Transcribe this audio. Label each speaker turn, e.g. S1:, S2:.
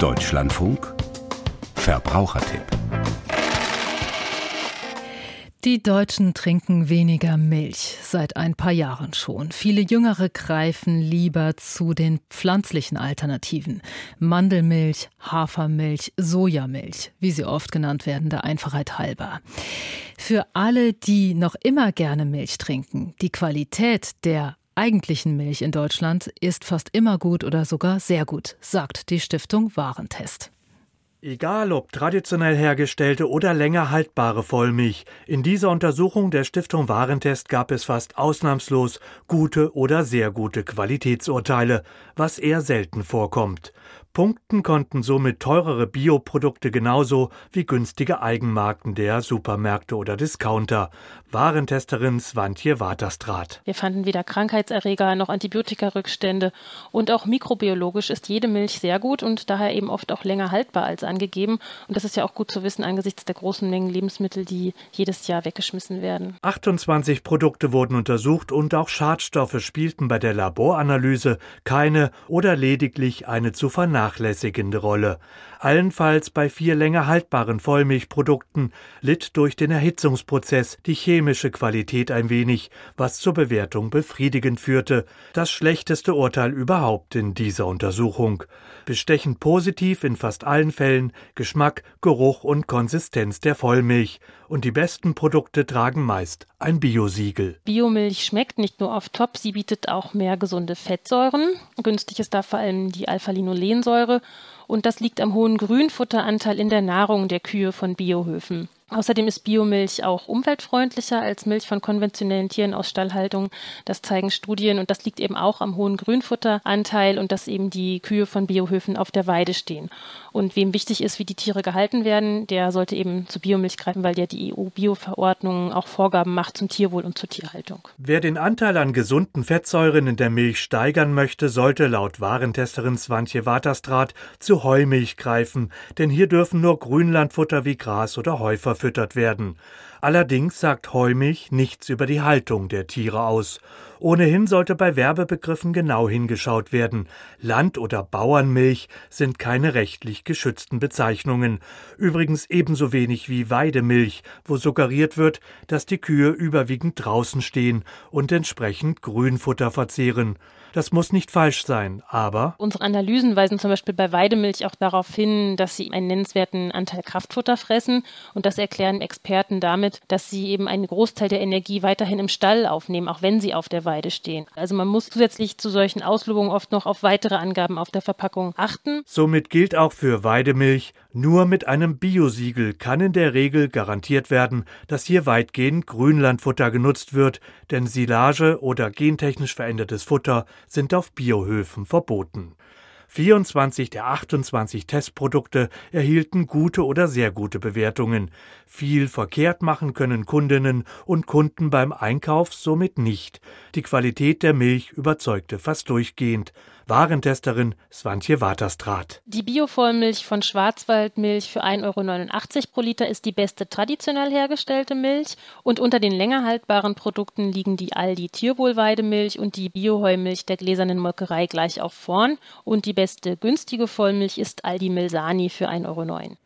S1: Deutschlandfunk Verbrauchertipp
S2: die Deutschen trinken weniger Milch, seit ein paar Jahren schon. Viele Jüngere greifen lieber zu den pflanzlichen Alternativen. Mandelmilch, Hafermilch, Sojamilch, wie sie oft genannt werden, der Einfachheit halber. Für alle, die noch immer gerne Milch trinken, die Qualität der eigentlichen Milch in Deutschland ist fast immer gut oder sogar sehr gut, sagt die Stiftung Warentest.
S3: Egal ob traditionell hergestellte oder länger haltbare Vollmilch, in dieser Untersuchung der Stiftung Warentest gab es fast ausnahmslos gute oder sehr gute Qualitätsurteile, was eher selten vorkommt. Punkten konnten somit teurere Bioprodukte genauso wie günstige Eigenmarken der Supermärkte oder Discounter. Warentesterin Swantje Waterstraat.
S4: Wir fanden weder Krankheitserreger noch Antibiotikarückstände und auch mikrobiologisch ist jede Milch sehr gut und daher eben oft auch länger haltbar als angegeben. Und das ist ja auch gut zu wissen angesichts der großen Mengen Lebensmittel, die jedes Jahr weggeschmissen werden.
S3: 28 Produkte wurden untersucht und auch Schadstoffe spielten bei der Laboranalyse keine oder lediglich eine zu vernachlässigen vernachlässigende Rolle. Allenfalls bei vier länger haltbaren Vollmilchprodukten litt durch den Erhitzungsprozess die chemische Qualität ein wenig, was zur Bewertung befriedigend führte. Das schlechteste Urteil überhaupt in dieser Untersuchung. Bestechend positiv in fast allen Fällen Geschmack, Geruch und Konsistenz der Vollmilch. Und die besten Produkte tragen meist ein Biosiegel.
S4: Biomilch schmeckt nicht nur auf top, sie bietet auch mehr gesunde Fettsäuren. Günstig ist da vor allem die Alpha-Linolensäure und das liegt am hohen Grünfutteranteil in der Nahrung der Kühe von Biohöfen. Außerdem ist Biomilch auch umweltfreundlicher als Milch von konventionellen Tieren aus Stallhaltung. Das zeigen Studien und das liegt eben auch am hohen Grünfutteranteil und dass eben die Kühe von Biohöfen auf der Weide stehen. Und wem wichtig ist, wie die Tiere gehalten werden, der sollte eben zu Biomilch greifen, weil ja die EU-Bio-Verordnung auch Vorgaben macht zum Tierwohl und zur Tierhaltung.
S3: Wer den Anteil an gesunden Fettsäuren in der Milch steigern möchte, sollte laut Warentesterin Swantje Waterstraat zu Heumilch greifen, denn hier dürfen nur Grünlandfutter wie Gras oder Heu verfüttert werden. Allerdings sagt Heumilch nichts über die Haltung der Tiere aus. Ohnehin sollte bei Werbebegriffen genau hingeschaut werden. Land- oder Bauernmilch sind keine rechtlich geschützten Bezeichnungen. Übrigens ebenso wenig wie Weidemilch, wo suggeriert wird, dass die Kühe überwiegend draußen stehen und entsprechend Grünfutter verzehren. Das muss nicht falsch sein, aber.
S4: Unsere Analysen weisen zum Beispiel bei Weidemilch auch darauf hin, dass sie einen nennenswerten Anteil Kraftfutter fressen. Und das erklären Experten damit, dass sie eben einen Großteil der Energie weiterhin im Stall aufnehmen, auch wenn sie auf der Weide stehen. Also man muss zusätzlich zu solchen Auslobungen oft noch auf weitere Angaben auf der Verpackung achten.
S3: Somit gilt auch für Weidemilch, nur mit einem Biosiegel kann in der Regel garantiert werden, dass hier weitgehend Grünlandfutter genutzt wird, denn Silage oder gentechnisch verändertes Futter sind auf Biohöfen verboten. 24 der 28 Testprodukte erhielten gute oder sehr gute Bewertungen. Viel verkehrt machen können Kundinnen und Kunden beim Einkauf somit nicht. Die Qualität der Milch überzeugte fast durchgehend. Warentesterin Swantje Waterstraat.
S4: Die Biovollmilch von Schwarzwaldmilch für 1,89 Euro pro Liter ist die beste traditionell hergestellte Milch und unter den länger haltbaren Produkten liegen die Aldi Tierwohlweidemilch und die Bioheumilch der gläsernen Molkerei gleich auf vorn und die beste günstige Vollmilch ist Aldi Milsani für 1,09 Euro.